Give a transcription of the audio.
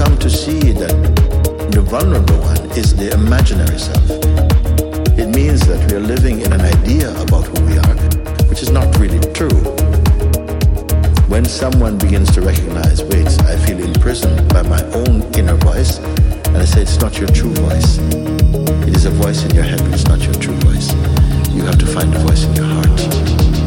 come to see that the vulnerable one is the imaginary self. It means that we are living in an idea about who we are, which is not really true. When someone begins to recognize, wait, I feel imprisoned by my own inner voice, and I say, it's not your true voice. It is a voice in your head, but it's not your true voice. You have to find a voice in your heart.